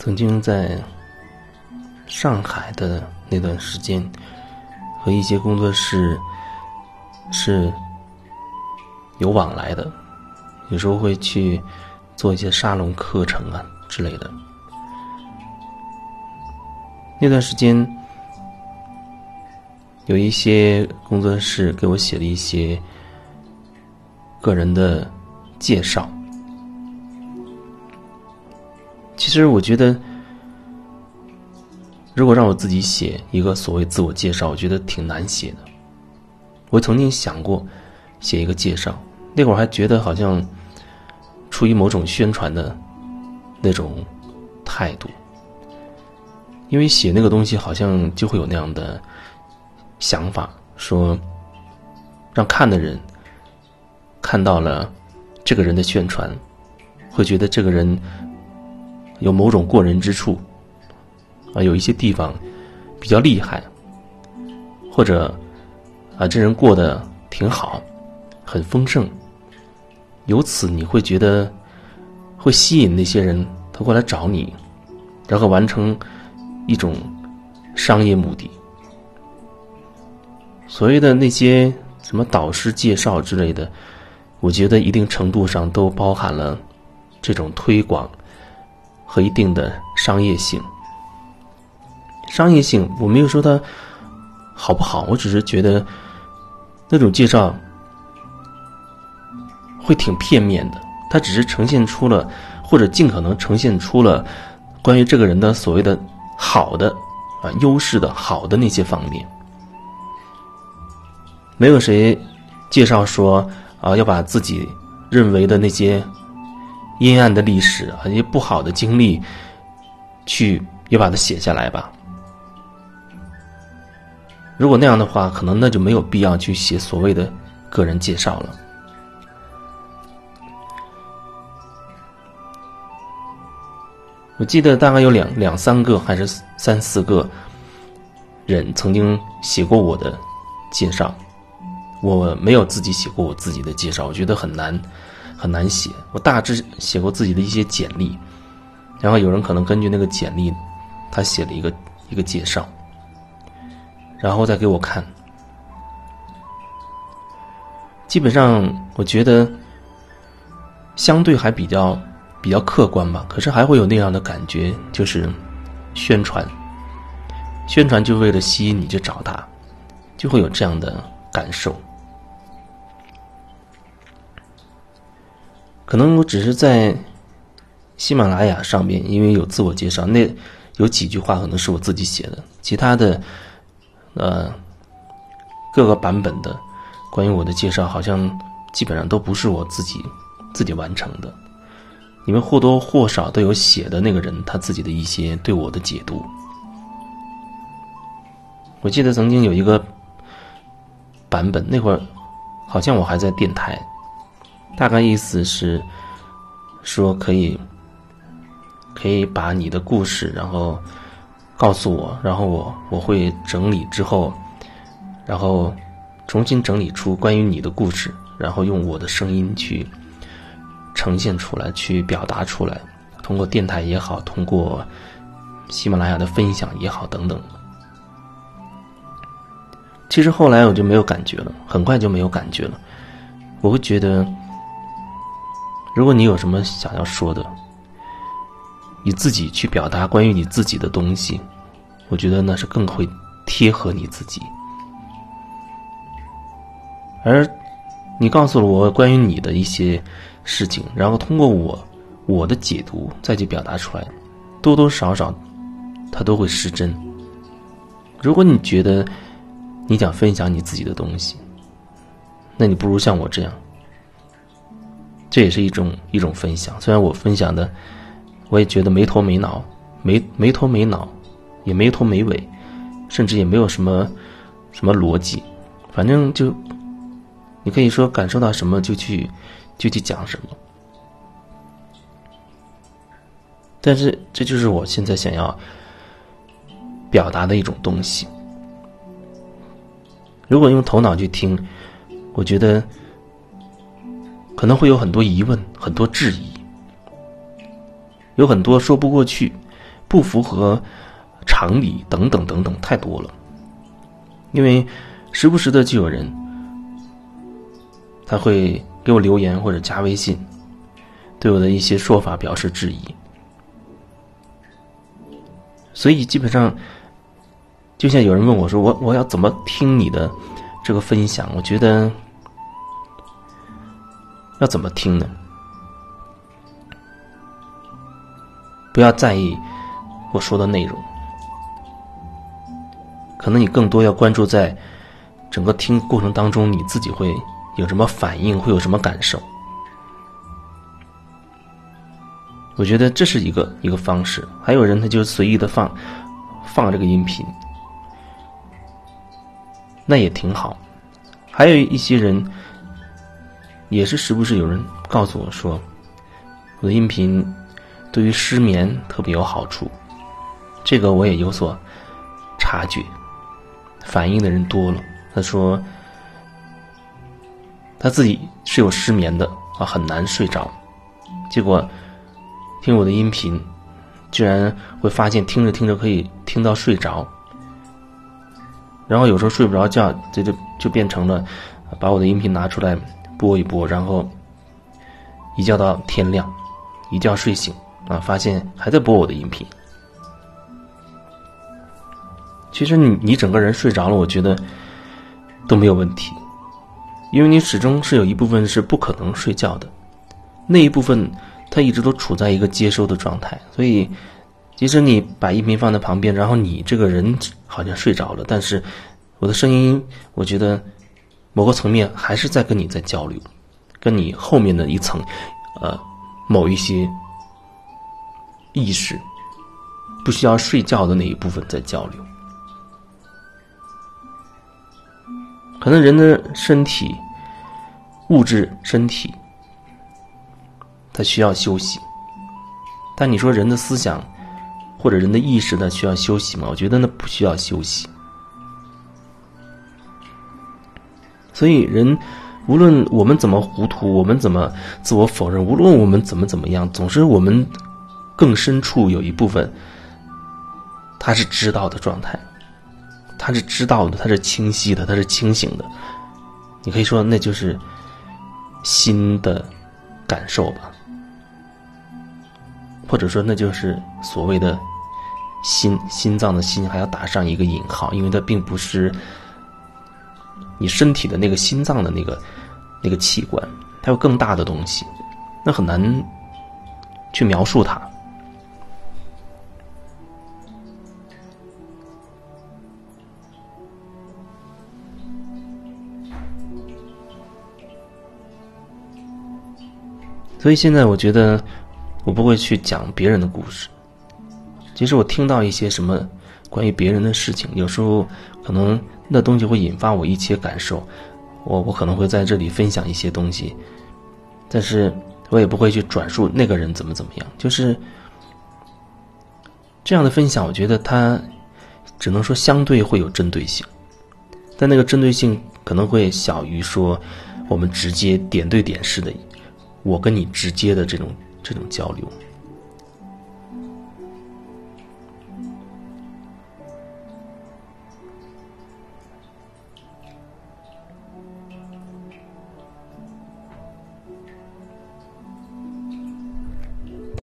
曾经在上海的那段时间，和一些工作室是有往来的，有时候会去做一些沙龙课程啊之类的。那段时间，有一些工作室给我写了一些个人的介绍。其实我觉得，如果让我自己写一个所谓自我介绍，我觉得挺难写的。我曾经想过写一个介绍，那会儿还觉得好像出于某种宣传的那种态度。因为写那个东西好像就会有那样的想法，说让看的人看到了这个人的宣传，会觉得这个人有某种过人之处，啊，有一些地方比较厉害，或者啊，这人过得挺好，很丰盛，由此你会觉得会吸引那些人他过来找你，然后完成。一种商业目的，所谓的那些什么导师介绍之类的，我觉得一定程度上都包含了这种推广和一定的商业性。商业性，我没有说它好不好，我只是觉得那种介绍会挺片面的，它只是呈现出了或者尽可能呈现出了关于这个人的所谓的。好的，啊，优势的好的那些方面，没有谁介绍说啊，要把自己认为的那些阴暗的历史啊，一些不好的经历，去也把它写下来吧。如果那样的话，可能那就没有必要去写所谓的个人介绍了。我记得大概有两两三个还是三四个人曾经写过我的介绍，我没有自己写过我自己的介绍，我觉得很难很难写。我大致写过自己的一些简历，然后有人可能根据那个简历，他写了一个一个介绍，然后再给我看。基本上我觉得相对还比较。比较客观吧，可是还会有那样的感觉，就是宣传，宣传就为了吸引你去找他，就会有这样的感受。可能我只是在喜马拉雅上面，因为有自我介绍，那有几句话可能是我自己写的，其他的呃各个版本的关于我的介绍，好像基本上都不是我自己自己完成的。你们或多或少都有写的那个人他自己的一些对我的解读。我记得曾经有一个版本，那会儿好像我还在电台，大概意思是说可以可以把你的故事，然后告诉我，然后我我会整理之后，然后重新整理出关于你的故事，然后用我的声音去。呈现出来，去表达出来，通过电台也好，通过喜马拉雅的分享也好，等等。其实后来我就没有感觉了，很快就没有感觉了。我会觉得，如果你有什么想要说的，你自己去表达关于你自己的东西，我觉得那是更会贴合你自己。而你告诉了我关于你的一些。事情，然后通过我我的解读再去表达出来，多多少少，它都会失真。如果你觉得你想分享你自己的东西，那你不如像我这样，这也是一种一种分享。虽然我分享的，我也觉得没头没脑，没没头没脑，也没头没尾，甚至也没有什么什么逻辑，反正就你可以说感受到什么就去。就去讲什么？但是这就是我现在想要表达的一种东西。如果用头脑去听，我觉得可能会有很多疑问、很多质疑，有很多说不过去，不符合常理等等等等太多了。因为时不时的就有人他会给我留言或者加微信，对我的一些说法表示质疑，所以基本上，就像有人问我说：“我我要怎么听你的这个分享？”我觉得要怎么听呢？不要在意我说的内容，可能你更多要关注在整个听过程当中，你自己会有什么反应，会有什么感受。我觉得这是一个一个方式。还有人他就随意的放放这个音频，那也挺好。还有一些人也是时不时有人告诉我说，我的音频。对于失眠特别有好处，这个我也有所察觉。反映的人多了，他说他自己是有失眠的啊，很难睡着。结果听我的音频，居然会发现听着听着可以听到睡着。然后有时候睡不着觉，这就就变成了把我的音频拿出来播一播，然后一觉到天亮，一觉睡醒。啊！发现还在播我的音频。其实你你整个人睡着了，我觉得都没有问题，因为你始终是有一部分是不可能睡觉的，那一部分它一直都处在一个接收的状态。所以，即使你把音频放在旁边，然后你这个人好像睡着了，但是我的声音，我觉得某个层面还是在跟你在交流，跟你后面的一层，呃，某一些。意识不需要睡觉的那一部分在交流，可能人的身体、物质、身体，它需要休息。但你说人的思想或者人的意识呢需要休息吗？我觉得那不需要休息。所以人无论我们怎么糊涂，我们怎么自我否认，无论我们怎么怎么样，总是我们。更深处有一部分，他是知道的状态，他是知道的，他是清晰的，他是清醒的。你可以说那就是心的感受吧，或者说那就是所谓的心心脏的心，还要打上一个引号，因为它并不是你身体的那个心脏的那个那个器官，它有更大的东西，那很难去描述它。所以现在我觉得，我不会去讲别人的故事。其实我听到一些什么关于别人的事情，有时候可能那东西会引发我一些感受，我我可能会在这里分享一些东西，但是我也不会去转述那个人怎么怎么样。就是这样的分享，我觉得它只能说相对会有针对性，但那个针对性可能会小于说我们直接点对点式的。我跟你直接的这种这种交流。